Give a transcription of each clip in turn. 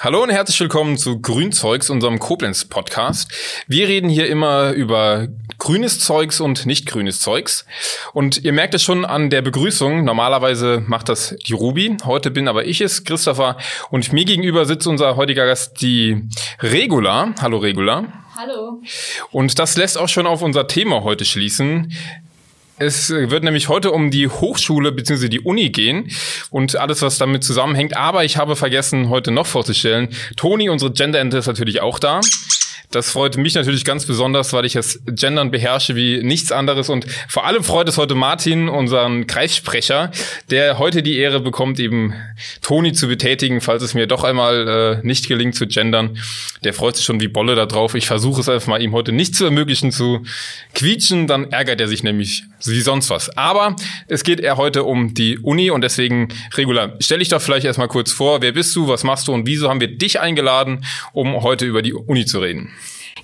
Hallo und herzlich willkommen zu Grünzeugs, unserem Koblenz-Podcast. Wir reden hier immer über grünes Zeugs und nicht grünes Zeugs. Und ihr merkt es schon an der Begrüßung. Normalerweise macht das die Ruby. Heute bin aber ich es, Christopher. Und mir gegenüber sitzt unser heutiger Gast, die Regula. Hallo Regula. Hallo. Und das lässt auch schon auf unser Thema heute schließen. Es wird nämlich heute um die Hochschule bzw. die Uni gehen und alles, was damit zusammenhängt. Aber ich habe vergessen, heute noch vorzustellen. Toni, unsere Gender-Ente, ist natürlich auch da. Das freut mich natürlich ganz besonders, weil ich das Gendern beherrsche wie nichts anderes. Und vor allem freut es heute Martin, unseren Kreissprecher, der heute die Ehre bekommt, eben Toni zu betätigen, falls es mir doch einmal äh, nicht gelingt zu gendern. Der freut sich schon wie Bolle da drauf. Ich versuche es einfach mal, ihm heute nicht zu ermöglichen zu quietschen. Dann ärgert er sich nämlich wie sonst was. Aber es geht eher heute um die Uni und deswegen, Regula, stell dich doch vielleicht erstmal kurz vor. Wer bist du? Was machst du? Und wieso haben wir dich eingeladen, um heute über die Uni zu reden?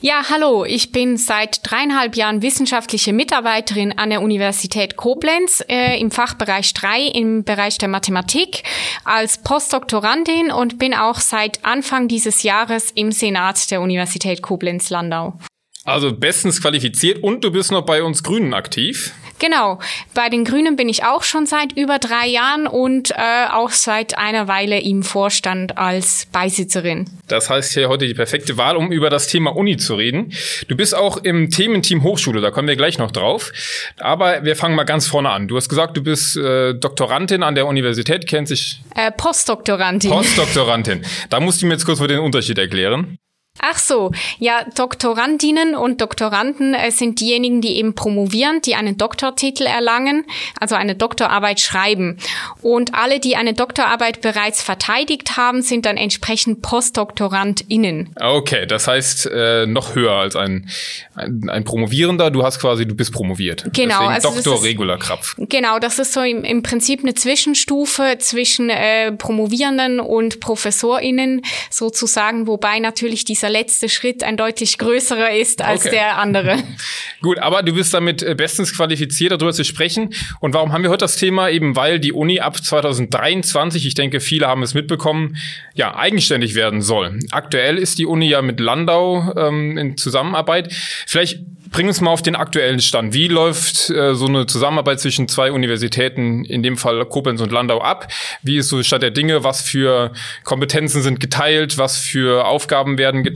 Ja, hallo, ich bin seit dreieinhalb Jahren wissenschaftliche Mitarbeiterin an der Universität Koblenz äh, im Fachbereich 3 im Bereich der Mathematik als Postdoktorandin und bin auch seit Anfang dieses Jahres im Senat der Universität Koblenz-Landau. Also bestens qualifiziert und du bist noch bei uns Grünen aktiv. Genau. Bei den Grünen bin ich auch schon seit über drei Jahren und äh, auch seit einer Weile im Vorstand als Beisitzerin. Das heißt hier heute die perfekte Wahl, um über das Thema Uni zu reden. Du bist auch im Thementeam Hochschule, da kommen wir gleich noch drauf. Aber wir fangen mal ganz vorne an. Du hast gesagt, du bist äh, Doktorandin an der Universität, kennt sich. Äh, Postdoktorandin. Postdoktorandin. Da musst du mir jetzt kurz mal den Unterschied erklären. Ach so, ja, Doktorandinnen und Doktoranden äh, sind diejenigen, die eben promovieren, die einen Doktortitel erlangen, also eine Doktorarbeit schreiben. Und alle, die eine Doktorarbeit bereits verteidigt haben, sind dann entsprechend PostdoktorandInnen. Okay, das heißt äh, noch höher als ein, ein, ein, Promovierender. Du hast quasi, du bist promoviert. Genau. Deswegen also Doktor ist, Regula Krapf. Genau, das ist so im, im Prinzip eine Zwischenstufe zwischen äh, Promovierenden und ProfessorInnen sozusagen, wobei natürlich dieser letzte Schritt ein deutlich größerer ist als okay. der andere. Gut, aber du bist damit äh, bestens qualifiziert, darüber zu sprechen. Und warum haben wir heute das Thema? Eben weil die Uni ab 2023, ich denke, viele haben es mitbekommen, ja, eigenständig werden soll. Aktuell ist die Uni ja mit Landau ähm, in Zusammenarbeit. Vielleicht Bring uns mal auf den aktuellen Stand. Wie läuft äh, so eine Zusammenarbeit zwischen zwei Universitäten, in dem Fall Koblenz und Landau, ab? Wie ist so Stand der Dinge? Was für Kompetenzen sind geteilt? Was für Aufgaben werden geteilt?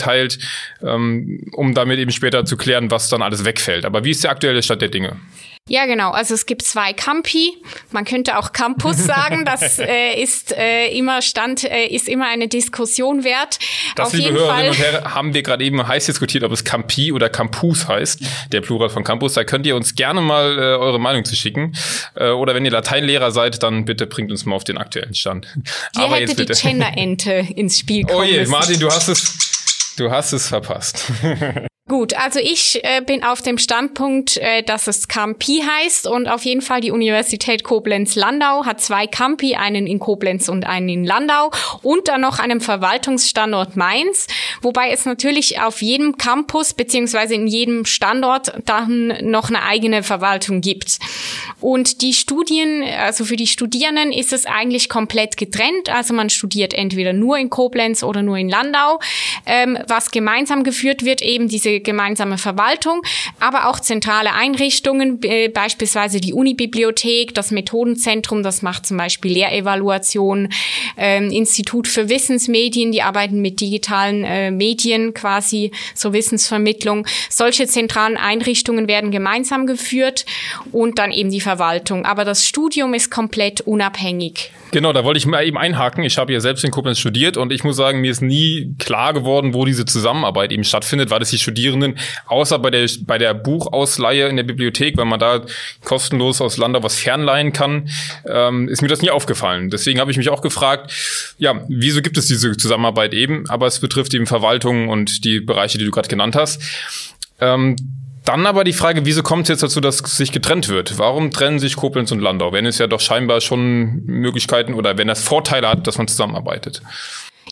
Ähm, um damit eben später zu klären, was dann alles wegfällt. Aber wie ist der aktuelle Stand der Dinge? Ja, genau. Also es gibt zwei Campi. Man könnte auch Campus sagen. Das äh, ist äh, immer Stand, äh, ist immer eine Diskussion wert. Das, Auf liebe jeden Hörerinnen Fall. und Herren, haben wir gerade eben heiß diskutiert, ob es Campi oder Campus heißt, der Plural von Campus. Da könnt ihr uns gerne mal äh, eure Meinung zu schicken. Äh, oder wenn ihr Lateinlehrer seid, dann bitte bringt uns mal auf den aktuellen Stand. Hier Aber hätte jetzt bitte. die Gender-Ente ins Spiel kommen Oh je, Martin, du hast es, du hast es verpasst. Gut, also ich äh, bin auf dem Standpunkt, äh, dass es Campi heißt und auf jeden Fall die Universität Koblenz-Landau hat zwei Campi, einen in Koblenz und einen in Landau und dann noch einen Verwaltungsstandort Mainz, wobei es natürlich auf jedem Campus beziehungsweise in jedem Standort dann noch eine eigene Verwaltung gibt. Und die Studien, also für die Studierenden ist es eigentlich komplett getrennt, also man studiert entweder nur in Koblenz oder nur in Landau. Ähm, was gemeinsam geführt wird, eben diese gemeinsame Verwaltung, aber auch zentrale Einrichtungen, beispielsweise die Unibibliothek, das Methodenzentrum, das macht zum Beispiel Lehrevaluation, ähm, Institut für Wissensmedien, die arbeiten mit digitalen äh, Medien quasi, so Wissensvermittlung. Solche zentralen Einrichtungen werden gemeinsam geführt und dann eben die Verwaltung. Aber das Studium ist komplett unabhängig. Genau, da wollte ich mal eben einhaken. Ich habe ja selbst in Koblenz studiert und ich muss sagen, mir ist nie klar geworden, wo diese Zusammenarbeit eben stattfindet, weil es die Studierenden, außer bei der, bei der Buchausleihe in der Bibliothek, wenn man da kostenlos aus Landau was fernleihen kann, ähm, ist mir das nie aufgefallen. Deswegen habe ich mich auch gefragt, ja, wieso gibt es diese Zusammenarbeit eben? Aber es betrifft eben Verwaltung und die Bereiche, die du gerade genannt hast. Ähm, dann aber die Frage, wieso kommt es jetzt dazu, dass sich getrennt wird? Warum trennen sich Koblenz und Landau, wenn es ja doch scheinbar schon Möglichkeiten oder wenn das Vorteile hat, dass man zusammenarbeitet?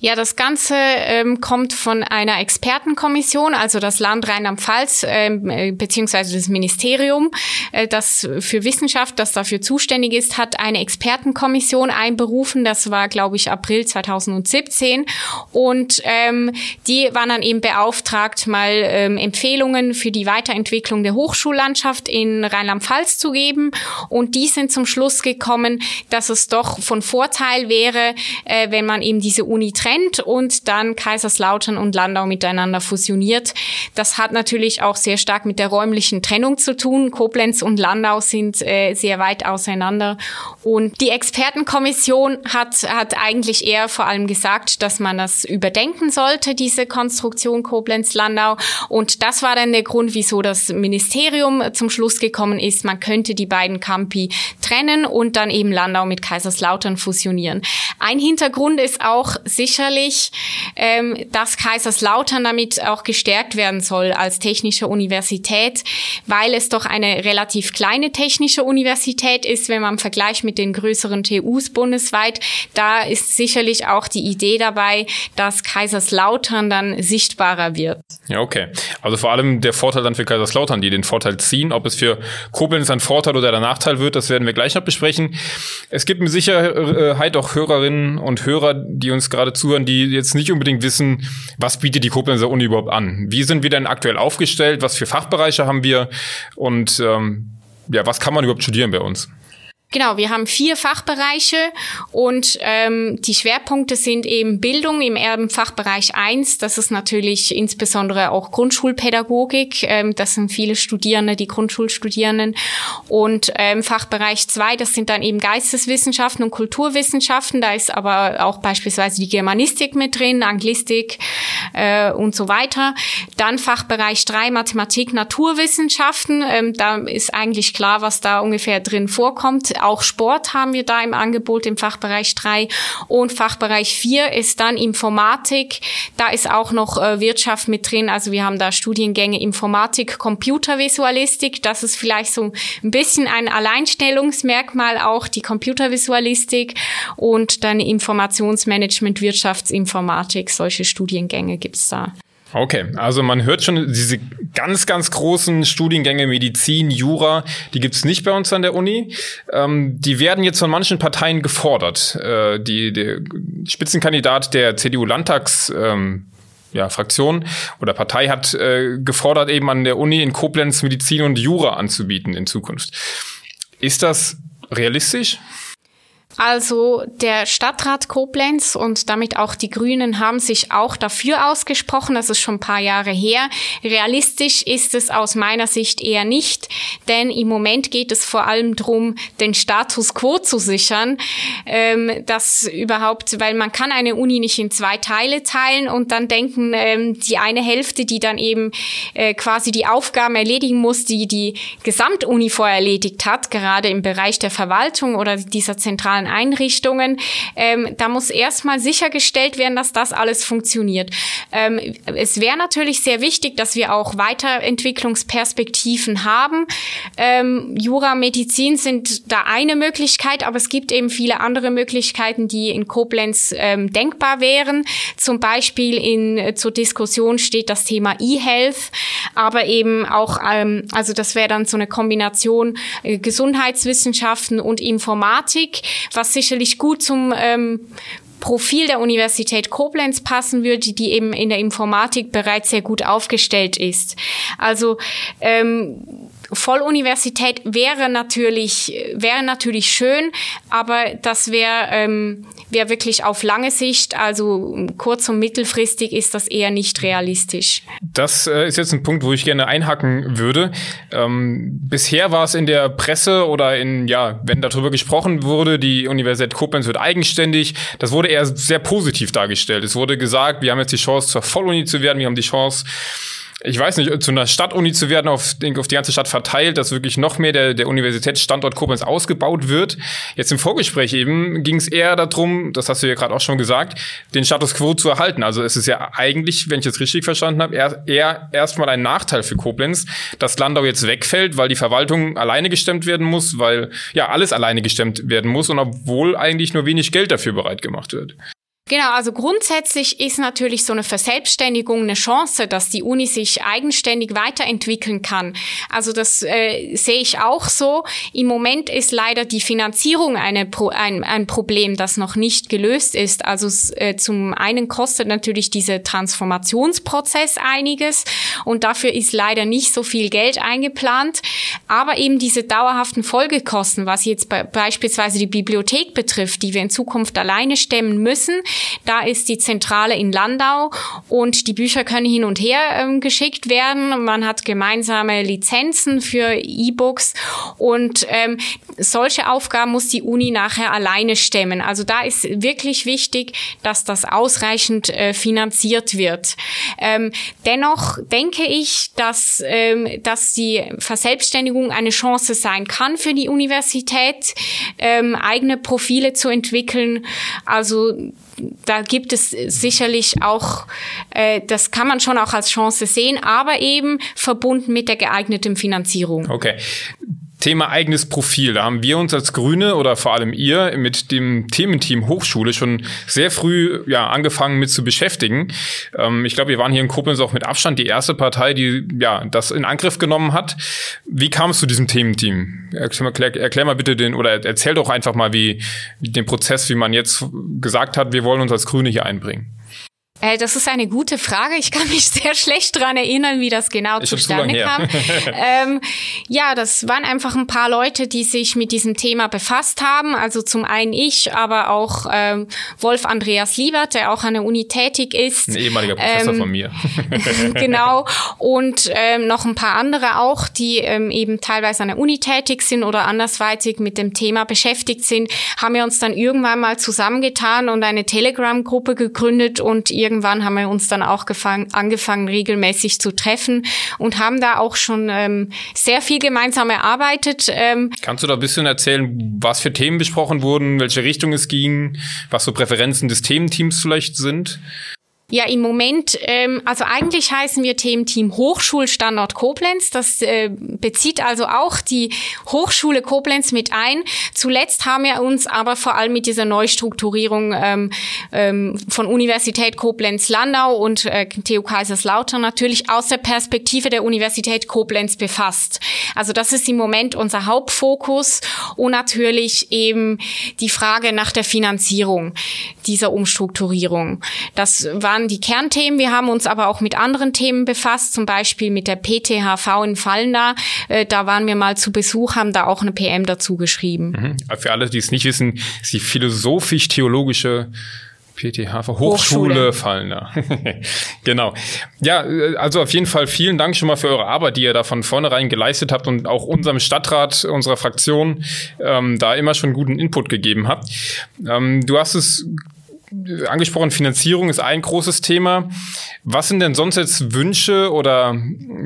Ja, das Ganze ähm, kommt von einer Expertenkommission, also das Land Rheinland-Pfalz ähm, äh, beziehungsweise das Ministerium, äh, das für Wissenschaft, das dafür zuständig ist, hat eine Expertenkommission einberufen. Das war, glaube ich, April 2017 und ähm, die waren dann eben beauftragt, mal ähm, Empfehlungen für die Weiterentwicklung der Hochschullandschaft in Rheinland-Pfalz zu geben und die sind zum Schluss gekommen, dass es doch von Vorteil wäre, äh, wenn man eben diese Uni getrennt und dann Kaiserslautern und Landau miteinander fusioniert. Das hat natürlich auch sehr stark mit der räumlichen Trennung zu tun. Koblenz und Landau sind äh, sehr weit auseinander. Und die Expertenkommission hat, hat eigentlich eher vor allem gesagt, dass man das überdenken sollte, diese Konstruktion Koblenz-Landau. Und das war dann der Grund, wieso das Ministerium zum Schluss gekommen ist, man könnte die beiden Campi trennen und dann eben Landau mit Kaiserslautern fusionieren. Ein Hintergrund ist auch sicher, sicherlich, ähm, dass Kaiserslautern damit auch gestärkt werden soll als technische Universität, weil es doch eine relativ kleine technische Universität ist, wenn man vergleicht mit den größeren TUs bundesweit. Da ist sicherlich auch die Idee dabei, dass Kaiserslautern dann sichtbarer wird. Ja, okay. Also vor allem der Vorteil dann für Kaiserslautern, die den Vorteil ziehen. Ob es für Koblenz ein Vorteil oder der Nachteil wird, das werden wir gleich noch besprechen. Es gibt mit Sicherheit auch Hörerinnen und Hörer, die uns gerade zuhören, die jetzt nicht unbedingt wissen, was bietet die Koblenzer Uni überhaupt an? Wie sind wir denn aktuell aufgestellt? Was für Fachbereiche haben wir? Und ähm, ja, was kann man überhaupt studieren bei uns? Genau, wir haben vier Fachbereiche und ähm, die Schwerpunkte sind eben Bildung im Erbenfachbereich 1. Das ist natürlich insbesondere auch Grundschulpädagogik. Ähm, das sind viele Studierende, die Grundschulstudierenden. Und ähm, Fachbereich 2, das sind dann eben Geisteswissenschaften und Kulturwissenschaften. Da ist aber auch beispielsweise die Germanistik mit drin, Anglistik äh, und so weiter. Dann Fachbereich 3, Mathematik, Naturwissenschaften. Ähm, da ist eigentlich klar, was da ungefähr drin vorkommt auch Sport haben wir da im Angebot im Fachbereich 3 und Fachbereich 4 ist dann Informatik. Da ist auch noch äh, Wirtschaft mit drin. Also wir haben da Studiengänge Informatik, Computervisualistik. Das ist vielleicht so ein bisschen ein Alleinstellungsmerkmal auch, die Computervisualistik und dann Informationsmanagement, Wirtschaftsinformatik. Solche Studiengänge gibt's da. Okay, also man hört schon, diese ganz, ganz großen Studiengänge Medizin, Jura, die gibt's nicht bei uns an der Uni. Ähm, die werden jetzt von manchen Parteien gefordert. Äh, die, der Spitzenkandidat der CDU-Landtags ähm, ja, Fraktion oder Partei hat äh, gefordert, eben an der Uni in Koblenz Medizin und Jura anzubieten in Zukunft. Ist das realistisch? Also der Stadtrat Koblenz und damit auch die Grünen haben sich auch dafür ausgesprochen. Das ist schon ein paar Jahre her. Realistisch ist es aus meiner Sicht eher nicht, denn im Moment geht es vor allem darum, den Status quo zu sichern. Ähm, dass überhaupt, weil man kann eine Uni nicht in zwei Teile teilen und dann denken, ähm, die eine Hälfte, die dann eben äh, quasi die Aufgaben erledigen muss, die die Gesamtuni vorher erledigt hat, gerade im Bereich der Verwaltung oder dieser zentralen sozialen Einrichtungen. Ähm, da muss erstmal sichergestellt werden, dass das alles funktioniert. Ähm, es wäre natürlich sehr wichtig, dass wir auch Weiterentwicklungsperspektiven haben. Ähm, Jura, Medizin sind da eine Möglichkeit, aber es gibt eben viele andere Möglichkeiten, die in Koblenz ähm, denkbar wären. Zum Beispiel in, äh, zur Diskussion steht das Thema E-Health, aber eben auch, ähm, also das wäre dann so eine Kombination äh, Gesundheitswissenschaften und Informatik, was sicherlich gut zum ähm, Profil der Universität Koblenz passen würde, die eben in der Informatik bereits sehr gut aufgestellt ist. Also ähm, Volluniversität wäre natürlich, wäre natürlich schön, aber das wäre ähm, wäre wirklich auf lange Sicht, also kurz- und mittelfristig ist das eher nicht realistisch. Das äh, ist jetzt ein Punkt, wo ich gerne einhaken würde. Ähm, bisher war es in der Presse oder in, ja, wenn darüber gesprochen wurde, die Universität Koblenz wird eigenständig, das wurde eher sehr positiv dargestellt. Es wurde gesagt, wir haben jetzt die Chance zur Volluni zu werden, wir haben die Chance, ich weiß nicht, zu einer Stadtuni zu werden, auf, auf die ganze Stadt verteilt, dass wirklich noch mehr der, der Universitätsstandort Koblenz ausgebaut wird. Jetzt im Vorgespräch eben ging es eher darum, das hast du ja gerade auch schon gesagt, den Status quo zu erhalten. Also es ist ja eigentlich, wenn ich es richtig verstanden habe, eher, eher erstmal ein Nachteil für Koblenz, dass Landau jetzt wegfällt, weil die Verwaltung alleine gestemmt werden muss, weil ja alles alleine gestemmt werden muss und obwohl eigentlich nur wenig Geld dafür bereit gemacht wird. Genau, also grundsätzlich ist natürlich so eine Verselbstständigung eine Chance, dass die Uni sich eigenständig weiterentwickeln kann. Also das äh, sehe ich auch so. Im Moment ist leider die Finanzierung eine Pro ein, ein Problem, das noch nicht gelöst ist. Also äh, zum einen kostet natürlich dieser Transformationsprozess einiges und dafür ist leider nicht so viel Geld eingeplant. Aber eben diese dauerhaften Folgekosten, was jetzt be beispielsweise die Bibliothek betrifft, die wir in Zukunft alleine stemmen müssen, da ist die Zentrale in Landau und die Bücher können hin und her ähm, geschickt werden. Man hat gemeinsame Lizenzen für E-Books und ähm, solche Aufgaben muss die Uni nachher alleine stemmen. Also da ist wirklich wichtig, dass das ausreichend äh, finanziert wird. Ähm, dennoch denke ich, dass, ähm, dass die Verselbstständigung eine Chance sein kann für die Universität, ähm, eigene Profile zu entwickeln. Also da gibt es sicherlich auch, äh, das kann man schon auch als Chance sehen, aber eben verbunden mit der geeigneten Finanzierung. Okay. Thema eigenes Profil. Da haben wir uns als Grüne oder vor allem ihr mit dem Thementeam Hochschule schon sehr früh ja, angefangen mit zu beschäftigen. Ähm, ich glaube, wir waren hier in Koblenz auch mit Abstand die erste Partei, die ja das in Angriff genommen hat. Wie kam es zu diesem Thementeam? Erklär, erklär, mal bitte den oder erzähl doch einfach mal, wie den Prozess, wie man jetzt gesagt hat, wir wollen uns als Grüne hier einbringen. Äh, das ist eine gute Frage. Ich kann mich sehr schlecht dran erinnern, wie das genau ich zustande kam. ähm, ja, das waren einfach ein paar Leute, die sich mit diesem Thema befasst haben. Also zum einen ich, aber auch ähm, Wolf Andreas Liebert, der auch an der Uni tätig ist. Ein ehemaliger Professor ähm, von mir. genau. Und ähm, noch ein paar andere auch, die ähm, eben teilweise an der Uni tätig sind oder andersweitig mit dem Thema beschäftigt sind, haben wir uns dann irgendwann mal zusammengetan und eine Telegram-Gruppe gegründet und irgendwie irgendwann haben wir uns dann auch gefangen, angefangen, regelmäßig zu treffen und haben da auch schon ähm, sehr viel gemeinsam erarbeitet. Ähm. Kannst du da ein bisschen erzählen, was für Themen besprochen wurden, welche Richtung es ging, was so Präferenzen des Thementeams vielleicht sind? Ja, im Moment, ähm, also eigentlich heißen wir Thementeam Hochschulstandort Koblenz. Das äh, bezieht also auch die Hochschule Koblenz mit ein. Zuletzt haben wir uns aber vor allem mit dieser Neustrukturierung ähm, ähm, von Universität Koblenz-Landau und äh, TU Kaiserslautern natürlich aus der Perspektive der Universität Koblenz befasst. Also das ist im Moment unser Hauptfokus und natürlich eben die Frage nach der Finanzierung dieser Umstrukturierung. Das waren waren die Kernthemen. Wir haben uns aber auch mit anderen Themen befasst, zum Beispiel mit der PTHV in Fallenda. Äh, da waren wir mal zu Besuch, haben da auch eine PM dazu geschrieben. Mhm. Für alle, die es nicht wissen, ist die philosophisch-theologische PTH, Hochschule, Hochschule. Fallender. genau. Ja, äh, also auf jeden Fall vielen Dank schon mal für eure Arbeit, die ihr da von vornherein geleistet habt und auch unserem Stadtrat, unserer Fraktion ähm, da immer schon guten Input gegeben habt. Ähm, du hast es angesprochen, Finanzierung ist ein großes Thema. Was sind denn sonst jetzt Wünsche oder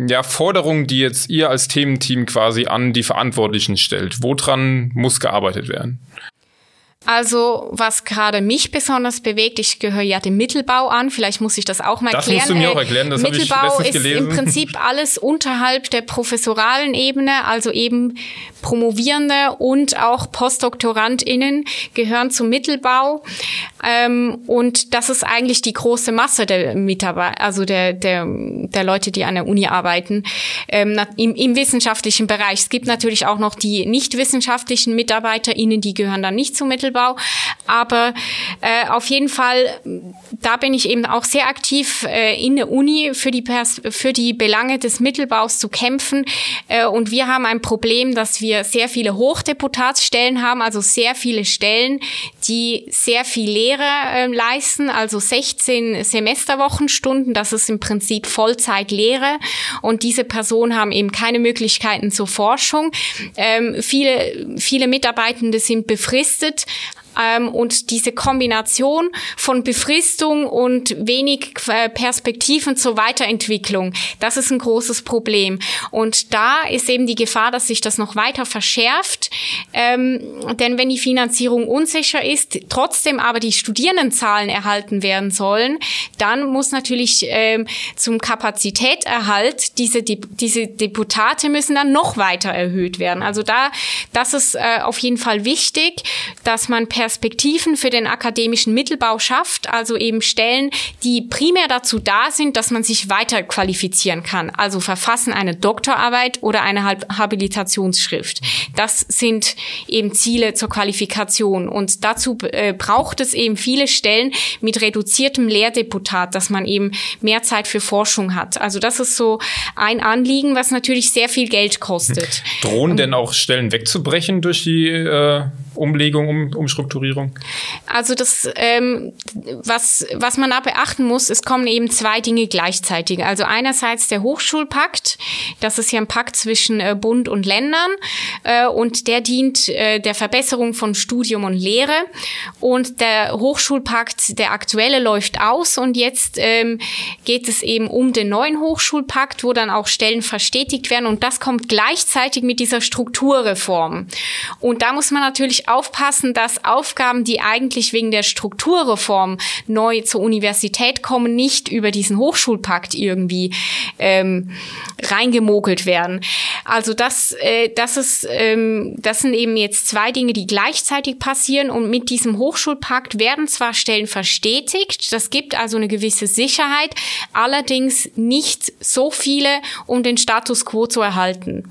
ja, Forderungen, die jetzt ihr als Thementeam quasi an die Verantwortlichen stellt? Woran muss gearbeitet werden? Also, was gerade mich besonders bewegt, ich gehöre ja dem Mittelbau an, vielleicht muss ich das auch mal das erklären. Das musst du mir auch erklären, das Mittelbau habe ich ist gelesen. im Prinzip alles unterhalb der professoralen Ebene, also eben Promovierende und auch PostdoktorandInnen gehören zum Mittelbau. Ähm, und das ist eigentlich die große Masse der Mitarbeiter, also der, der, der Leute, die an der Uni arbeiten, ähm, im, im wissenschaftlichen Bereich. Es gibt natürlich auch noch die nicht wissenschaftlichen MitarbeiterInnen, die gehören dann nicht zum Mittelbau. Mittelbau. Aber äh, auf jeden Fall, da bin ich eben auch sehr aktiv äh, in der Uni für die, Pers für die Belange des Mittelbaus zu kämpfen. Äh, und wir haben ein Problem, dass wir sehr viele Hochdeputatsstellen haben, also sehr viele Stellen, die sehr viel Lehre äh, leisten, also 16 Semesterwochenstunden. Das ist im Prinzip Vollzeitlehre. Und diese Personen haben eben keine Möglichkeiten zur Forschung. Ähm, viele, viele Mitarbeitende sind befristet ähm, und diese Kombination von Befristung und wenig äh, Perspektiven zur Weiterentwicklung, das ist ein großes Problem. Und da ist eben die Gefahr, dass sich das noch weiter verschärft. Ähm, denn wenn die Finanzierung unsicher ist, trotzdem aber die Studierendenzahlen erhalten werden sollen, dann muss natürlich ähm, zum Kapazitäterhalt diese, diese Deputate müssen dann noch weiter erhöht werden. Also da, das ist äh, auf jeden Fall wichtig, dass man per Perspektiven für den akademischen Mittelbau schafft, also eben Stellen, die primär dazu da sind, dass man sich weiter qualifizieren kann, also verfassen eine Doktorarbeit oder eine Habilitationsschrift. Das sind eben Ziele zur Qualifikation und dazu äh, braucht es eben viele Stellen mit reduziertem Lehrdeputat, dass man eben mehr Zeit für Forschung hat. Also das ist so ein Anliegen, was natürlich sehr viel Geld kostet. Drohen denn auch Stellen wegzubrechen durch die äh, Umlegung, um, Umstrukturierung? Also das, ähm, was, was man da beachten muss, es kommen eben zwei Dinge gleichzeitig. Also einerseits der Hochschulpakt, das ist ja ein Pakt zwischen äh, Bund und Ländern äh, und der dient äh, der Verbesserung von Studium und Lehre. Und der Hochschulpakt, der aktuelle, läuft aus und jetzt ähm, geht es eben um den neuen Hochschulpakt, wo dann auch Stellen verstetigt werden und das kommt gleichzeitig mit dieser Strukturreform. Und da muss man natürlich aufpassen, dass Aufgaben, die eigentlich wegen der Strukturreform neu zur Universität kommen, nicht über diesen Hochschulpakt irgendwie ähm, reingemogelt werden. Also das, äh, das ist, ähm, das sind eben jetzt zwei Dinge, die gleichzeitig passieren und mit diesem Hochschulpakt werden zwar Stellen verstetigt, das gibt also eine gewisse Sicherheit, allerdings nicht so viele, um den Status quo zu erhalten.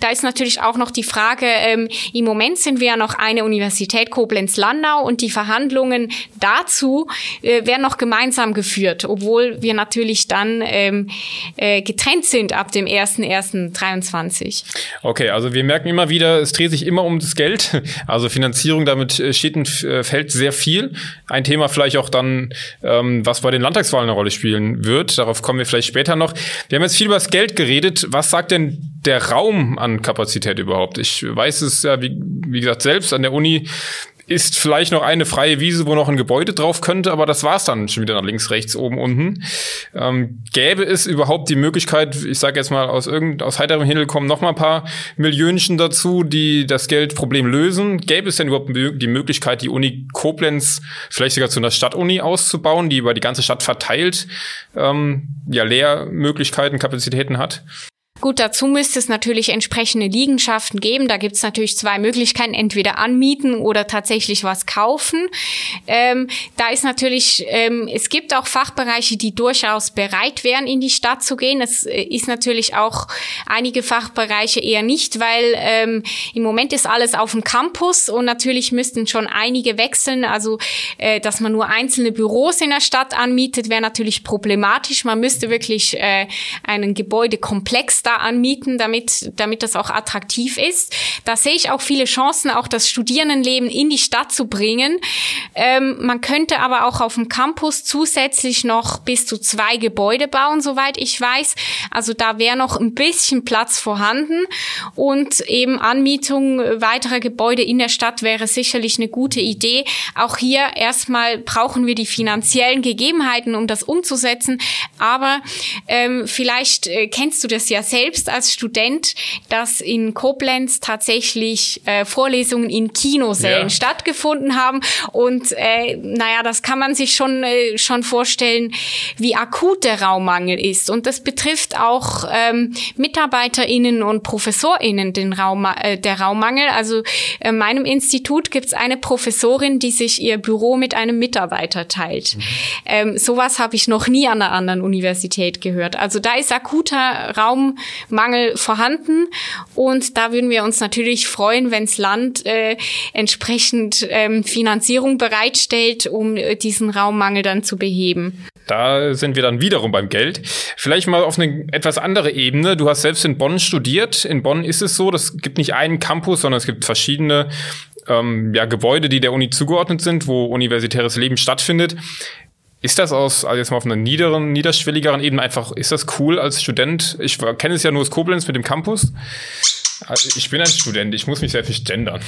Da ist natürlich auch noch die Frage, ähm, im Moment sind wir ja noch eine Universität Koblenz-Landau und die Verhandlungen dazu äh, werden noch gemeinsam geführt, obwohl wir natürlich dann ähm, äh, getrennt sind ab dem 1.1.23. Okay, also wir merken immer wieder, es dreht sich immer um das Geld. Also Finanzierung, damit äh, steht und äh, fällt sehr viel. Ein Thema vielleicht auch dann, ähm, was bei den Landtagswahlen eine Rolle spielen wird. Darauf kommen wir vielleicht später noch. Wir haben jetzt viel über das Geld geredet. Was sagt denn der Raum an Kapazität überhaupt? Ich weiß es ja, wie, wie gesagt, selbst an der Uni ist vielleicht noch eine freie Wiese, wo noch ein Gebäude drauf könnte, aber das war's dann schon wieder nach links, rechts, oben, unten. Ähm, gäbe es überhaupt die Möglichkeit, ich sage jetzt mal aus irgend aus heiterem Himmel kommen noch mal ein paar Millionchen dazu, die das Geldproblem lösen? Gäbe es denn überhaupt die Möglichkeit, die Uni Koblenz vielleicht sogar zu einer Stadtuni auszubauen, die über die ganze Stadt verteilt ähm, ja Lehrmöglichkeiten, Kapazitäten hat? Gut, dazu müsste es natürlich entsprechende Liegenschaften geben. Da gibt es natürlich zwei Möglichkeiten, entweder anmieten oder tatsächlich was kaufen. Ähm, da ist natürlich, ähm, es gibt auch Fachbereiche, die durchaus bereit wären, in die Stadt zu gehen. Es äh, ist natürlich auch einige Fachbereiche eher nicht, weil ähm, im Moment ist alles auf dem Campus und natürlich müssten schon einige wechseln. Also, äh, dass man nur einzelne Büros in der Stadt anmietet, wäre natürlich problematisch. Man müsste wirklich äh, einen Gebäudekomplex da anmieten, damit, damit das auch attraktiv ist. Da sehe ich auch viele Chancen, auch das Studierendenleben in die Stadt zu bringen. Ähm, man könnte aber auch auf dem Campus zusätzlich noch bis zu zwei Gebäude bauen, soweit ich weiß. Also da wäre noch ein bisschen Platz vorhanden und eben Anmietung weiterer Gebäude in der Stadt wäre sicherlich eine gute Idee. Auch hier erstmal brauchen wir die finanziellen Gegebenheiten, um das umzusetzen. Aber ähm, vielleicht äh, kennst du das ja selbst selbst als Student, dass in Koblenz tatsächlich äh, Vorlesungen in Kinosälen ja. stattgefunden haben. Und äh, naja, das kann man sich schon, äh, schon vorstellen, wie akut der Raummangel ist. Und das betrifft auch ähm, MitarbeiterInnen und ProfessorInnen, den Raum, äh, der Raummangel. Also in äh, meinem Institut gibt es eine Professorin, die sich ihr Büro mit einem Mitarbeiter teilt. Mhm. Ähm, sowas habe ich noch nie an einer anderen Universität gehört. Also da ist akuter Raum Mangel vorhanden. Und da würden wir uns natürlich freuen, wenn das Land äh, entsprechend ähm, Finanzierung bereitstellt, um äh, diesen Raummangel dann zu beheben. Da sind wir dann wiederum beim Geld. Vielleicht mal auf eine etwas andere Ebene. Du hast selbst in Bonn studiert. In Bonn ist es so, es gibt nicht einen Campus, sondern es gibt verschiedene ähm, ja, Gebäude, die der Uni zugeordnet sind, wo universitäres Leben stattfindet. Ist das aus, also jetzt mal auf einer niederen, niederschwelligeren Ebene einfach, ist das cool als Student? Ich kenne es ja nur aus Koblenz mit dem Campus. Also ich bin ein Student, ich muss mich sehr viel gendern.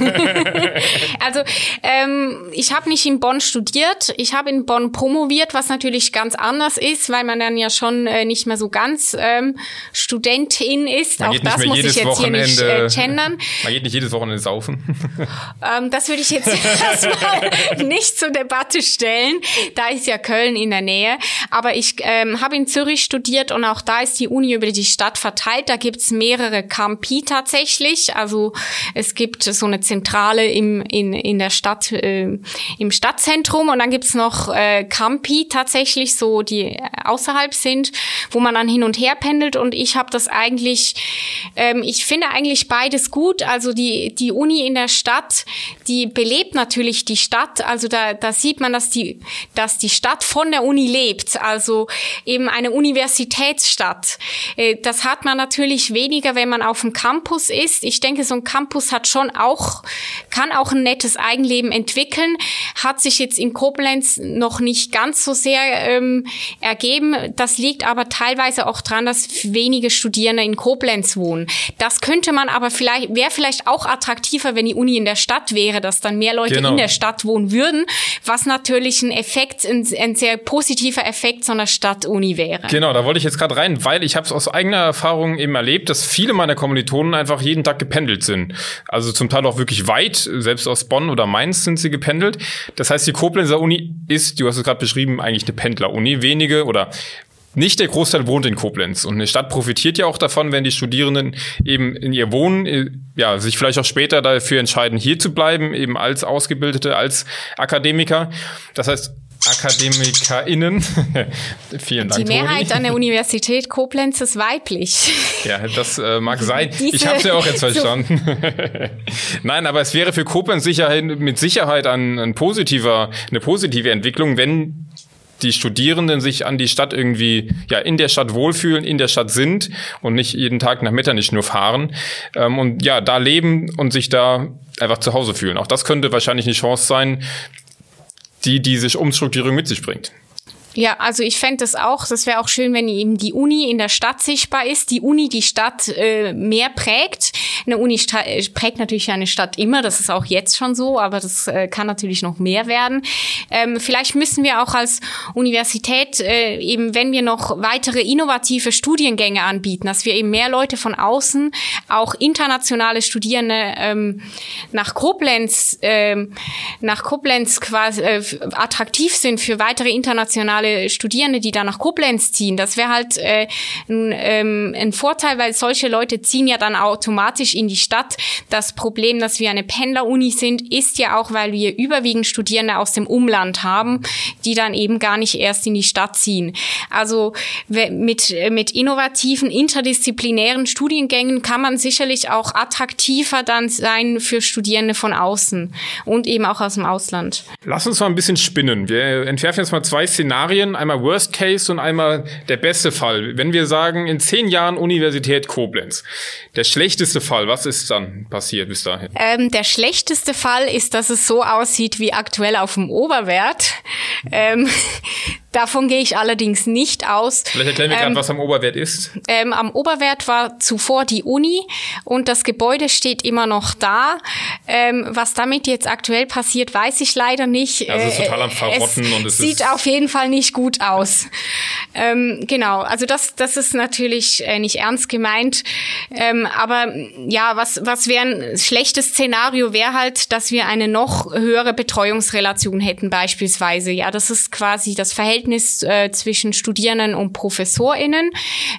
also ähm, ich habe nicht in Bonn studiert, ich habe in Bonn promoviert, was natürlich ganz anders ist, weil man dann ja schon äh, nicht mehr so ganz ähm, Studentin ist. Man Auch das muss ich jetzt Wochenende, hier nicht äh, gendern. Man geht nicht jedes Wochenende saufen. ähm, das würde ich jetzt erstmal nicht zur Debatte stellen. Da ist ja Köln in der Nähe. Aber ich ähm, habe in Zürich studiert und auch da ist die Uni über die Stadt verteilt. Da gibt's mehrere Campi Campie tatsächlich. Also es gibt so eine Zentrale im, in, in der Stadt, äh, im Stadtzentrum und dann gibt's noch äh, Campi tatsächlich, so die außerhalb sind, wo man dann hin und her pendelt und ich habe das eigentlich, ähm, ich finde eigentlich beides gut. Also die, die Uni in der Stadt, die belebt natürlich die Stadt. Also da, da sieht man, dass die, dass die Stadt von der Uni lebt. Also eben eine Universitätsstadt. Äh, das hat man natürlich weniger, wenn man auf dem Campus ist. Ich denke, so ein Campus hat schon auch, kann auch ein nettes Eigenleben entwickeln, hat sich jetzt in Koblenz noch nicht ganz so sehr ähm, ergeben. Das liegt aber teilweise auch daran, dass wenige Studierende in Koblenz wohnen. Das könnte man aber vielleicht, wäre vielleicht auch attraktiver, wenn die Uni in der Stadt wäre, dass dann mehr Leute genau. in der Stadt wohnen würden, was natürlich ein Effekt, ein, ein sehr positiver Effekt so einer Stadtuni wäre. Genau, da wollte ich jetzt gerade rein, weil ich habe es aus eigener Erfahrung eben erlebt, dass viele meiner Kommilitonen einfach jeden Tag gependelt sind. Also zum Teil auch wirklich weit, selbst aus Bonn oder Mainz sind sie gependelt. Das heißt, die Koblenzer Uni ist, du hast es gerade beschrieben, eigentlich eine Pendleruni. Wenige oder nicht der Großteil wohnt in Koblenz und eine Stadt profitiert ja auch davon, wenn die Studierenden eben in ihr Wohnen, äh, ja, sich vielleicht auch später dafür entscheiden, hier zu bleiben, eben als Ausgebildete, als Akademiker. Das heißt, AkademikerInnen. Vielen Dank. Die Mehrheit Toni. an der Universität Koblenz ist weiblich. Ja, das äh, mag sein. Diese ich habe es ja auch jetzt verstanden. Nein, aber es wäre für Koblenz Sicherheit, mit Sicherheit ein, ein positiver, eine positive Entwicklung, wenn die Studierenden sich an die Stadt irgendwie, ja, in der Stadt wohlfühlen, in der Stadt sind und nicht jeden Tag nach Metternich nur fahren ähm, und ja, da leben und sich da einfach zu Hause fühlen. Auch das könnte wahrscheinlich eine Chance sein, die diese Umstrukturierung mit sich bringt. Ja, also ich fände das auch, das wäre auch schön, wenn eben die Uni in der Stadt sichtbar ist, die Uni die Stadt äh, mehr prägt. Eine Uni äh, prägt natürlich eine Stadt immer, das ist auch jetzt schon so, aber das äh, kann natürlich noch mehr werden. Ähm, vielleicht müssen wir auch als Universität äh, eben, wenn wir noch weitere innovative Studiengänge anbieten, dass wir eben mehr Leute von außen, auch internationale Studierende ähm, nach Koblenz, ähm, nach Koblenz quasi äh, attraktiv sind für weitere internationale internationale Studierende, die da nach Koblenz ziehen. Das wäre halt äh, ein, ähm, ein Vorteil, weil solche Leute ziehen ja dann automatisch in die Stadt. Das Problem, dass wir eine Pendleruni sind, ist ja auch, weil wir überwiegend Studierende aus dem Umland haben, die dann eben gar nicht erst in die Stadt ziehen. Also mit, mit innovativen, interdisziplinären Studiengängen kann man sicherlich auch attraktiver dann sein für Studierende von außen und eben auch aus dem Ausland. Lass uns mal ein bisschen spinnen. Wir entwerfen jetzt mal zwei Szenarien Szenarien, einmal Worst Case und einmal der beste Fall. Wenn wir sagen, in zehn Jahren Universität Koblenz, der schlechteste Fall, was ist dann passiert bis dahin? Ähm, der schlechteste Fall ist, dass es so aussieht wie aktuell auf dem Oberwert. Ähm, Davon gehe ich allerdings nicht aus. Vielleicht erklären wir ähm, gerade, was am Oberwert ist. Ähm, am Oberwert war zuvor die Uni und das Gebäude steht immer noch da. Ähm, was damit jetzt aktuell passiert, weiß ich leider nicht. Also es ist total am äh, Verrotten es und es sieht auf jeden Fall nicht gut aus. Ähm, genau, also das, das ist natürlich äh, nicht ernst gemeint. Ähm, aber ja, was, was wäre ein schlechtes Szenario, wäre halt, dass wir eine noch höhere Betreuungsrelation hätten beispielsweise. Ja, das ist quasi das Verhältnis Verhältnis äh, zwischen Studierenden und ProfessorInnen.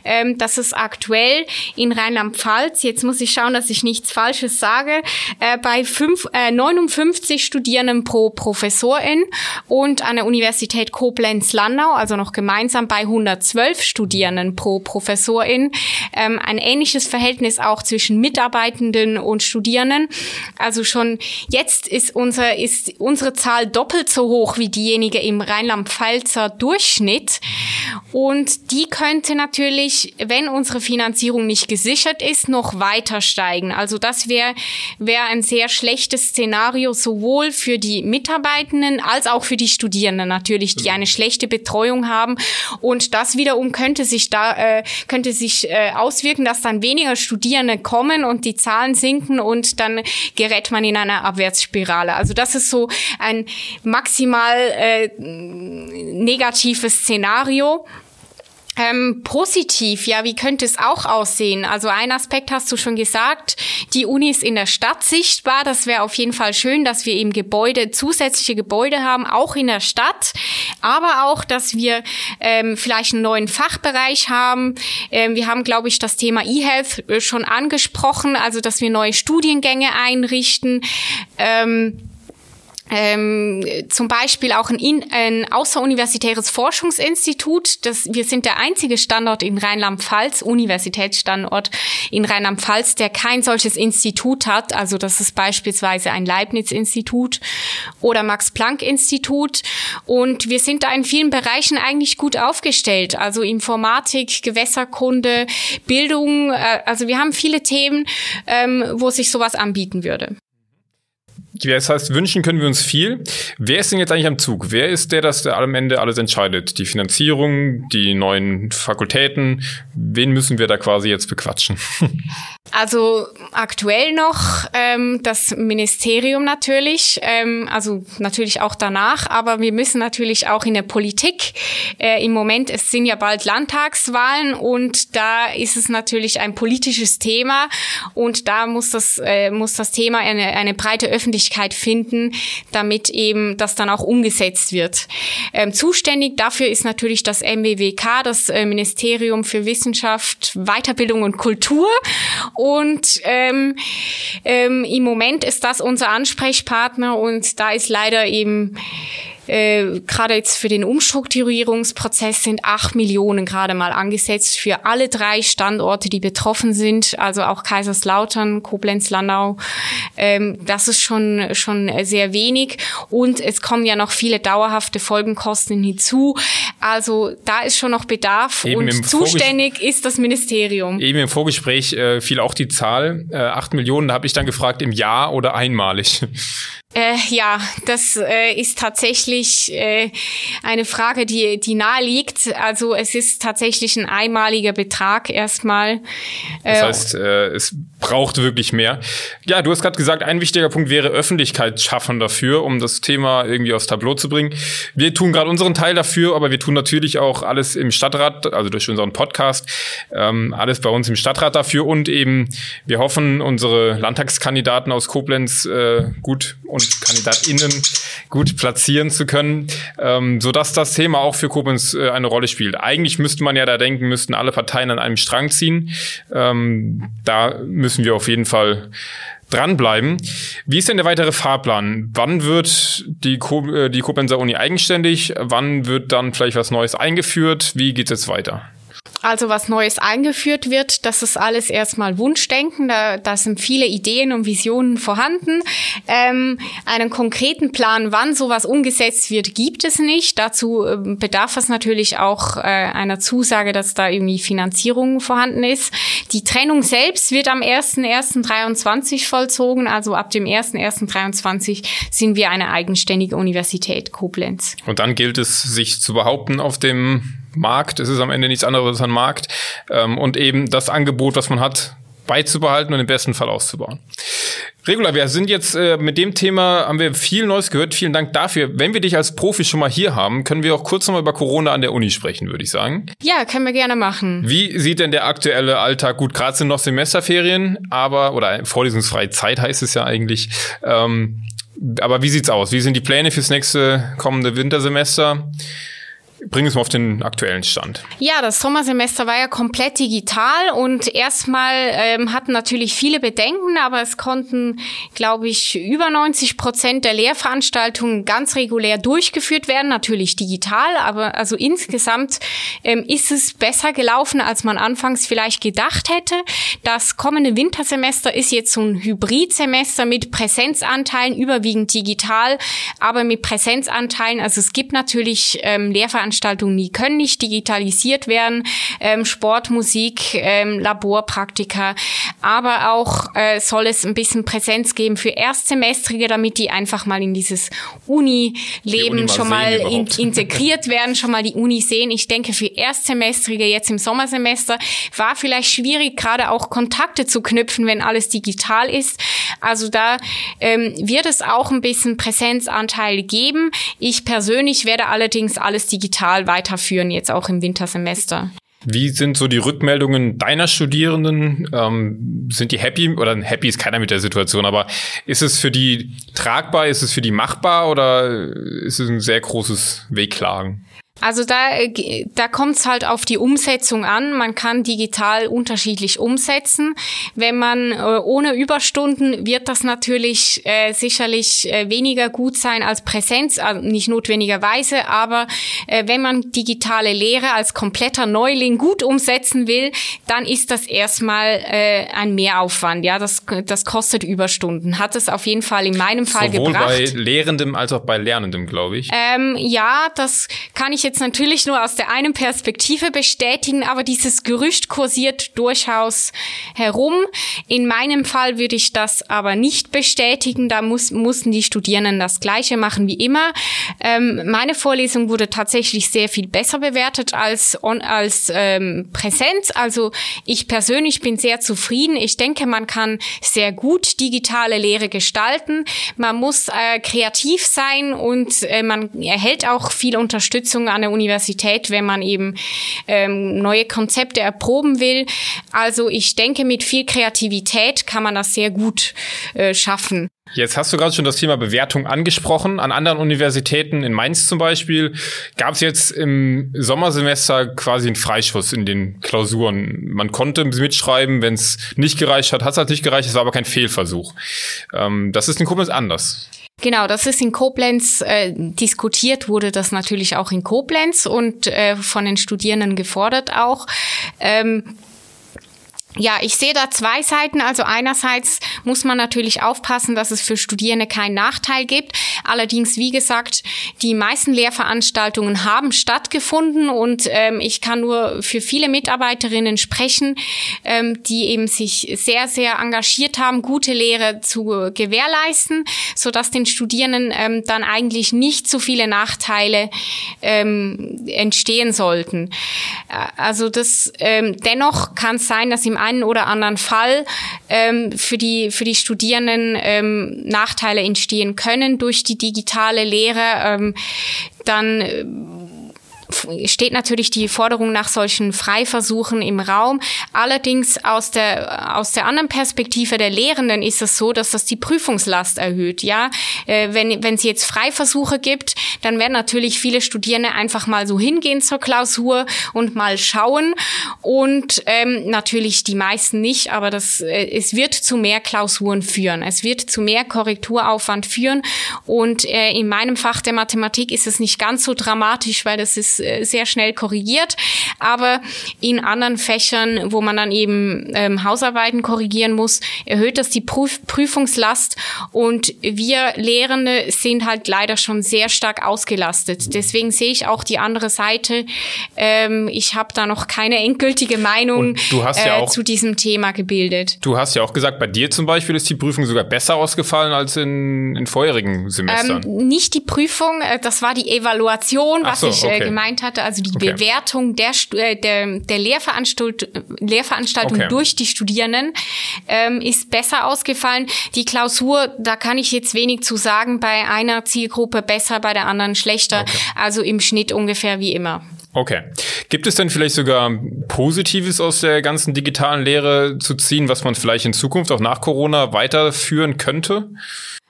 Ähm, das ist aktuell in Rheinland-Pfalz, jetzt muss ich schauen, dass ich nichts Falsches sage, äh, bei fünf, äh, 59 Studierenden pro Professorin und an der Universität Koblenz-Landau, also noch gemeinsam bei 112 Studierenden pro Professorin. Ähm, ein ähnliches Verhältnis auch zwischen Mitarbeitenden und Studierenden. Also schon jetzt ist, unser, ist unsere Zahl doppelt so hoch wie diejenige im Rheinland-Pfalzer Durchschnitt. Und die könnte natürlich, wenn unsere Finanzierung nicht gesichert ist, noch weiter steigen. Also das wäre wäre ein sehr schlechtes Szenario, sowohl für die Mitarbeitenden als auch für die Studierenden natürlich, die eine schlechte Betreuung haben. Und das wiederum könnte sich da äh, könnte sich äh, auswirken, dass dann weniger Studierende kommen und die Zahlen sinken und dann gerät man in einer Abwärtsspirale. Also das ist so ein maximal äh, negatives Szenario. Ähm, positiv, ja, wie könnte es auch aussehen? Also ein Aspekt hast du schon gesagt, die Uni ist in der Stadt sichtbar. Das wäre auf jeden Fall schön, dass wir eben Gebäude, zusätzliche Gebäude haben, auch in der Stadt. Aber auch, dass wir ähm, vielleicht einen neuen Fachbereich haben. Ähm, wir haben, glaube ich, das Thema E-Health äh, schon angesprochen, also dass wir neue Studiengänge einrichten. Ähm, ähm, zum Beispiel auch ein, in, ein außeruniversitäres Forschungsinstitut. Das, wir sind der einzige Standort in Rheinland-Pfalz, Universitätsstandort in Rheinland-Pfalz, der kein solches Institut hat. Also das ist beispielsweise ein Leibniz-Institut oder Max-Planck-Institut. Und wir sind da in vielen Bereichen eigentlich gut aufgestellt. Also Informatik, Gewässerkunde, Bildung. Äh, also wir haben viele Themen, ähm, wo sich sowas anbieten würde. Das heißt, wünschen können wir uns viel. Wer ist denn jetzt eigentlich am Zug? Wer ist der, dass der am Ende alles entscheidet? Die Finanzierung, die neuen Fakultäten? Wen müssen wir da quasi jetzt bequatschen? Also aktuell noch ähm, das Ministerium natürlich, ähm, also natürlich auch danach, aber wir müssen natürlich auch in der Politik. Äh, Im Moment, es sind ja bald Landtagswahlen und da ist es natürlich ein politisches Thema und da muss das, äh, muss das Thema eine, eine breite Öffentlichkeit finden, damit eben das dann auch umgesetzt wird. Ähm, zuständig dafür ist natürlich das MWWK, das äh, Ministerium für Wissenschaft, Weiterbildung und Kultur. Und ähm, ähm, im Moment ist das unser Ansprechpartner und da ist leider eben äh, gerade jetzt für den Umstrukturierungsprozess sind acht Millionen gerade mal angesetzt für alle drei Standorte, die betroffen sind, also auch Kaiserslautern, Koblenz, Landau. Ähm, das ist schon, schon sehr wenig. Und es kommen ja noch viele dauerhafte Folgenkosten hinzu. Also da ist schon noch Bedarf Eben und zuständig ist das Ministerium. Eben im Vorgespräch äh, fiel auch die Zahl, äh, 8 Millionen, da habe ich dann gefragt, im Jahr oder einmalig? Äh, ja, das äh, ist tatsächlich äh, eine Frage, die, die nahe liegt. Also es ist tatsächlich ein einmaliger Betrag erstmal. Das äh, heißt, äh, es braucht wirklich mehr. Ja, du hast gerade gesagt, ein wichtiger Punkt wäre Öffentlichkeit schaffen dafür, um das Thema irgendwie aufs Tableau zu bringen. Wir tun gerade unseren Teil dafür, aber wir tun natürlich auch alles im Stadtrat, also durch unseren Podcast, ähm, alles bei uns im Stadtrat dafür und eben wir hoffen, unsere Landtagskandidaten aus Koblenz äh, gut und KandidatInnen gut platzieren zu können, ähm, sodass das Thema auch für Koblenz äh, eine Rolle spielt. Eigentlich müsste man ja da denken, müssten alle Parteien an einem Strang ziehen. Ähm, da müssen wir auf jeden Fall dranbleiben. Wie ist denn der weitere Fahrplan? Wann wird die, Ko äh, die Koblenzer Uni eigenständig? Wann wird dann vielleicht was Neues eingeführt? Wie geht es weiter? Also was Neues eingeführt wird, das ist alles erstmal Wunschdenken. Da, da sind viele Ideen und Visionen vorhanden. Ähm, einen konkreten Plan, wann sowas umgesetzt wird, gibt es nicht. Dazu äh, bedarf es natürlich auch äh, einer Zusage, dass da irgendwie Finanzierung vorhanden ist. Die Trennung selbst wird am 1.1.23 vollzogen. Also ab dem 1.1.23 sind wir eine eigenständige Universität Koblenz. Und dann gilt es, sich zu behaupten auf dem Markt. Es ist am Ende nichts anderes als ein Markt. Ähm, und eben das Angebot, was man hat, beizubehalten und im besten Fall auszubauen. Regula, wir sind jetzt äh, mit dem Thema, haben wir viel Neues gehört. Vielen Dank dafür. Wenn wir dich als Profi schon mal hier haben, können wir auch kurz nochmal über Corona an der Uni sprechen, würde ich sagen. Ja, können wir gerne machen. Wie sieht denn der aktuelle Alltag? Gut, gerade sind noch Semesterferien, aber, oder vorlesungsfreie Zeit heißt es ja eigentlich. Ähm, aber wie sieht's aus? Wie sind die Pläne fürs nächste kommende Wintersemester? Bring es mal auf den aktuellen Stand. Ja, das Sommersemester war ja komplett digital und erstmal ähm, hatten natürlich viele Bedenken, aber es konnten, glaube ich, über 90 Prozent der Lehrveranstaltungen ganz regulär durchgeführt werden, natürlich digital, aber also insgesamt ähm, ist es besser gelaufen, als man anfangs vielleicht gedacht hätte. Das kommende Wintersemester ist jetzt so ein Hybridsemester mit Präsenzanteilen, überwiegend digital, aber mit Präsenzanteilen. Also es gibt natürlich ähm, Lehrveranstaltungen, Veranstaltungen, die können nicht digitalisiert werden, ähm, Sport, Musik, ähm, Laborpraktika, aber auch äh, soll es ein bisschen Präsenz geben für Erstsemestrige, damit die einfach mal in dieses Uni-Leben Uni schon mal in, integriert werden, schon mal die Uni sehen. Ich denke, für Erstsemestrige jetzt im Sommersemester war vielleicht schwierig, gerade auch Kontakte zu knüpfen, wenn alles digital ist. Also da ähm, wird es auch ein bisschen Präsenzanteil geben. Ich persönlich werde allerdings alles digital weiterführen, jetzt auch im Wintersemester. Wie sind so die Rückmeldungen deiner Studierenden? Ähm, sind die happy oder happy ist keiner mit der Situation, aber ist es für die tragbar, ist es für die machbar oder ist es ein sehr großes Wehklagen? Also da, äh, da kommt es halt auf die Umsetzung an. Man kann digital unterschiedlich umsetzen. Wenn man äh, ohne Überstunden wird das natürlich äh, sicherlich äh, weniger gut sein als Präsenz, also nicht notwendigerweise, aber äh, wenn man digitale Lehre als kompletter Neuling gut umsetzen will, dann ist das erstmal äh, ein Mehraufwand. Ja, das, das kostet Überstunden. Hat es auf jeden Fall in meinem Fall Sowohl gebracht. bei Lehrendem als auch bei Lernendem, glaube ich. Ähm, ja, das kann ich jetzt natürlich nur aus der einen Perspektive bestätigen, aber dieses Gerücht kursiert durchaus herum. In meinem Fall würde ich das aber nicht bestätigen. Da muss, mussten die Studierenden das Gleiche machen wie immer. Ähm, meine Vorlesung wurde tatsächlich sehr viel besser bewertet als, on, als ähm, Präsenz. Also ich persönlich bin sehr zufrieden. Ich denke, man kann sehr gut digitale Lehre gestalten. Man muss äh, kreativ sein und äh, man erhält auch viel Unterstützung an der Universität, wenn man eben ähm, neue Konzepte erproben will. Also ich denke, mit viel Kreativität kann man das sehr gut äh, schaffen. Jetzt hast du gerade schon das Thema Bewertung angesprochen. An anderen Universitäten, in Mainz zum Beispiel, gab es jetzt im Sommersemester quasi einen Freischuss in den Klausuren. Man konnte mitschreiben, wenn es nicht gereicht hat, hat es halt nicht gereicht, es war aber kein Fehlversuch. Ähm, das ist in Koblenz anders. Genau, das ist in Koblenz äh, diskutiert, wurde das natürlich auch in Koblenz und äh, von den Studierenden gefordert auch. Ähm, ja, ich sehe da zwei Seiten. Also einerseits muss man natürlich aufpassen, dass es für Studierende keinen Nachteil gibt. Allerdings, wie gesagt, die meisten Lehrveranstaltungen haben stattgefunden und ähm, ich kann nur für viele Mitarbeiterinnen sprechen, ähm, die eben sich sehr, sehr engagiert haben, gute Lehre zu gewährleisten, so dass den Studierenden ähm, dann eigentlich nicht so viele Nachteile ähm, entstehen sollten. Äh, also das ähm, dennoch kann es sein, dass im einen oder anderen Fall ähm, für, die, für die Studierenden ähm, Nachteile entstehen können durch die digitale Lehre. Ähm, dann äh, steht natürlich die Forderung nach solchen Freiversuchen im Raum. Allerdings aus der, aus der anderen Perspektive der Lehrenden ist es so, dass das die Prüfungslast erhöht. Ja, äh, wenn, wenn es jetzt Freiversuche gibt, dann werden natürlich viele Studierende einfach mal so hingehen zur Klausur und mal schauen. Und ähm, natürlich die meisten nicht, aber das, äh, es wird zu mehr Klausuren führen. Es wird zu mehr Korrekturaufwand führen. Und äh, in meinem Fach der Mathematik ist es nicht ganz so dramatisch, weil das ist äh, sehr schnell korrigiert. Aber in anderen Fächern, wo man dann eben ähm, Hausarbeiten korrigieren muss, erhöht das die Prüf Prüfungslast. Und wir Lehrende sind halt leider schon sehr stark ausgelastet. Deswegen sehe ich auch die andere Seite. Ähm, ich habe da noch keine endgültige Meinung ja äh, auch, zu diesem Thema gebildet. Du hast ja auch gesagt, bei dir zum Beispiel ist die Prüfung sogar besser ausgefallen als in, in vorherigen Semestern. Ähm, nicht die Prüfung, äh, das war die Evaluation, was so, ich äh, okay. Gemeint hatte, also die okay. Bewertung der, äh, der, der Lehrveranstalt Lehrveranstaltung okay. durch die Studierenden ähm, ist besser ausgefallen. Die Klausur, da kann ich jetzt wenig zu sagen, bei einer Zielgruppe besser, bei der anderen schlechter. Okay. Also im Schnitt ungefähr wie immer. Okay. Gibt es denn vielleicht sogar Positives aus der ganzen digitalen Lehre zu ziehen, was man vielleicht in Zukunft auch nach Corona weiterführen könnte?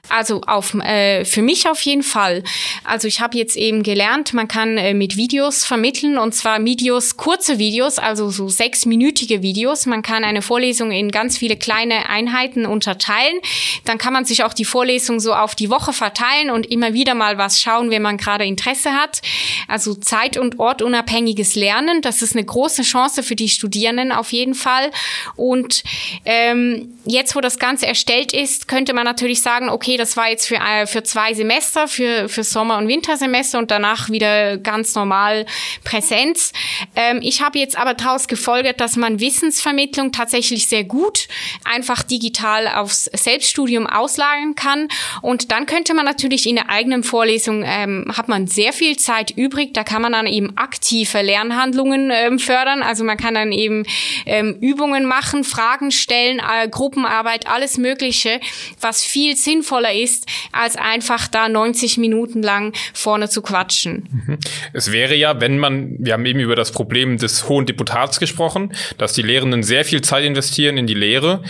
Also auf, äh, für mich auf jeden Fall. Also ich habe jetzt eben gelernt, man kann äh, mit Videos vermitteln und zwar Videos, kurze Videos, also so sechsminütige Videos. Man kann eine Vorlesung in ganz viele kleine Einheiten unterteilen. Dann kann man sich auch die Vorlesung so auf die Woche verteilen und immer wieder mal was schauen, wenn man gerade Interesse hat. Also zeit- und ortunabhängiges Lernen, das ist eine große Chance für die Studierenden auf jeden Fall. Und ähm, jetzt, wo das Ganze erstellt ist, könnte man natürlich sagen, okay, das war jetzt für, äh, für zwei Semester, für, für Sommer- und Wintersemester und danach wieder ganz normal Präsenz. Ähm, ich habe jetzt aber daraus gefolgert, dass man Wissensvermittlung tatsächlich sehr gut einfach digital aufs Selbststudium auslagern kann. Und dann könnte man natürlich in der eigenen Vorlesung, ähm, hat man sehr viel Zeit übrig, da kann man dann eben aktive Lernhandlungen ähm, fördern. Also man kann dann eben ähm, Übungen machen, Fragen stellen, äh, Gruppenarbeit, alles Mögliche, was viel sinnvoller sinnvoller ist, als einfach da 90 Minuten lang vorne zu quatschen. Mhm. Es wäre ja, wenn man, wir haben eben über das Problem des hohen Deputats gesprochen, dass die Lehrenden sehr viel Zeit investieren in die Lehre.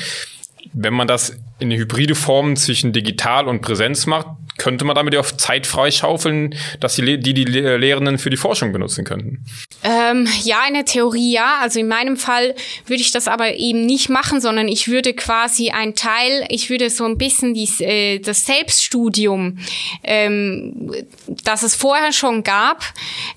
Wenn man das in hybride Form zwischen digital und Präsenz macht, könnte man damit ja auf Zeit freischaufeln, dass die, die, die Lehrenden für die Forschung benutzen könnten? Ähm, ja, in der Theorie ja. Also in meinem Fall würde ich das aber eben nicht machen, sondern ich würde quasi ein Teil, ich würde so ein bisschen dies, äh, das Selbststudium, ähm, das es vorher schon gab,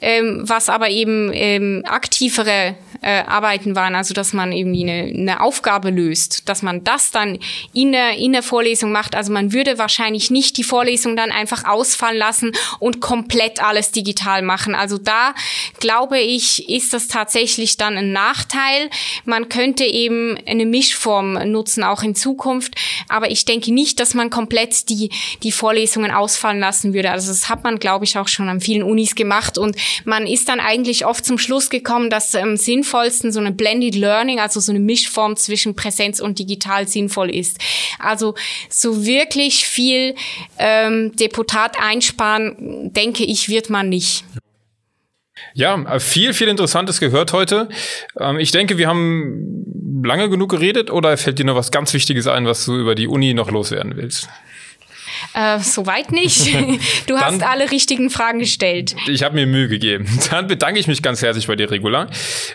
ähm, was aber eben ähm, aktivere äh, Arbeiten waren, also dass man irgendwie eine, eine Aufgabe löst, dass man das dann in der, in der Vorlesung macht. Also man würde wahrscheinlich nicht die Vorlesung dann einfach ausfallen lassen und komplett alles digital machen. Also da glaube ich, ist das tatsächlich dann ein Nachteil. Man könnte eben eine Mischform nutzen, auch in Zukunft. Aber ich denke nicht, dass man komplett die, die Vorlesungen ausfallen lassen würde. Also das hat man, glaube ich, auch schon an vielen Unis gemacht. Und man ist dann eigentlich oft zum Schluss gekommen, dass ähm, sinnvoll sinnvollsten so eine Blended Learning, also so eine Mischform zwischen Präsenz und digital sinnvoll ist. Also so wirklich viel ähm, Deputat einsparen, denke ich, wird man nicht. Ja, viel, viel Interessantes gehört heute. Ähm, ich denke, wir haben lange genug geredet oder fällt dir noch was ganz Wichtiges ein, was du über die Uni noch loswerden willst? Äh, soweit nicht. Du Dann, hast alle richtigen Fragen gestellt. Ich habe mir Mühe gegeben. Dann bedanke ich mich ganz herzlich bei dir, Regula.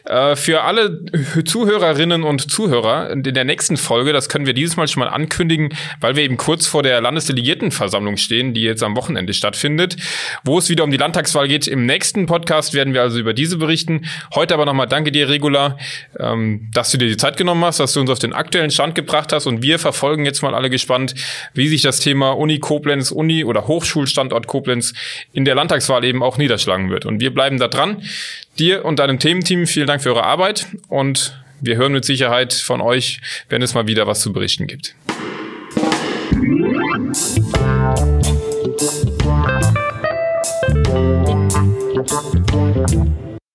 Äh, für alle Zuhörerinnen und Zuhörer in der nächsten Folge, das können wir dieses Mal schon mal ankündigen, weil wir eben kurz vor der Landesdelegiertenversammlung stehen, die jetzt am Wochenende stattfindet, wo es wieder um die Landtagswahl geht. Im nächsten Podcast werden wir also über diese berichten. Heute aber nochmal danke dir, Regula, ähm, dass du dir die Zeit genommen hast, dass du uns auf den aktuellen Stand gebracht hast und wir verfolgen jetzt mal alle gespannt, wie sich das Thema Uni Koblenz, Uni oder Hochschulstandort Koblenz in der Landtagswahl eben auch niederschlagen wird. Und wir bleiben da dran. Dir und deinem Thementeam vielen Dank für eure Arbeit und wir hören mit Sicherheit von euch, wenn es mal wieder was zu berichten gibt. Musik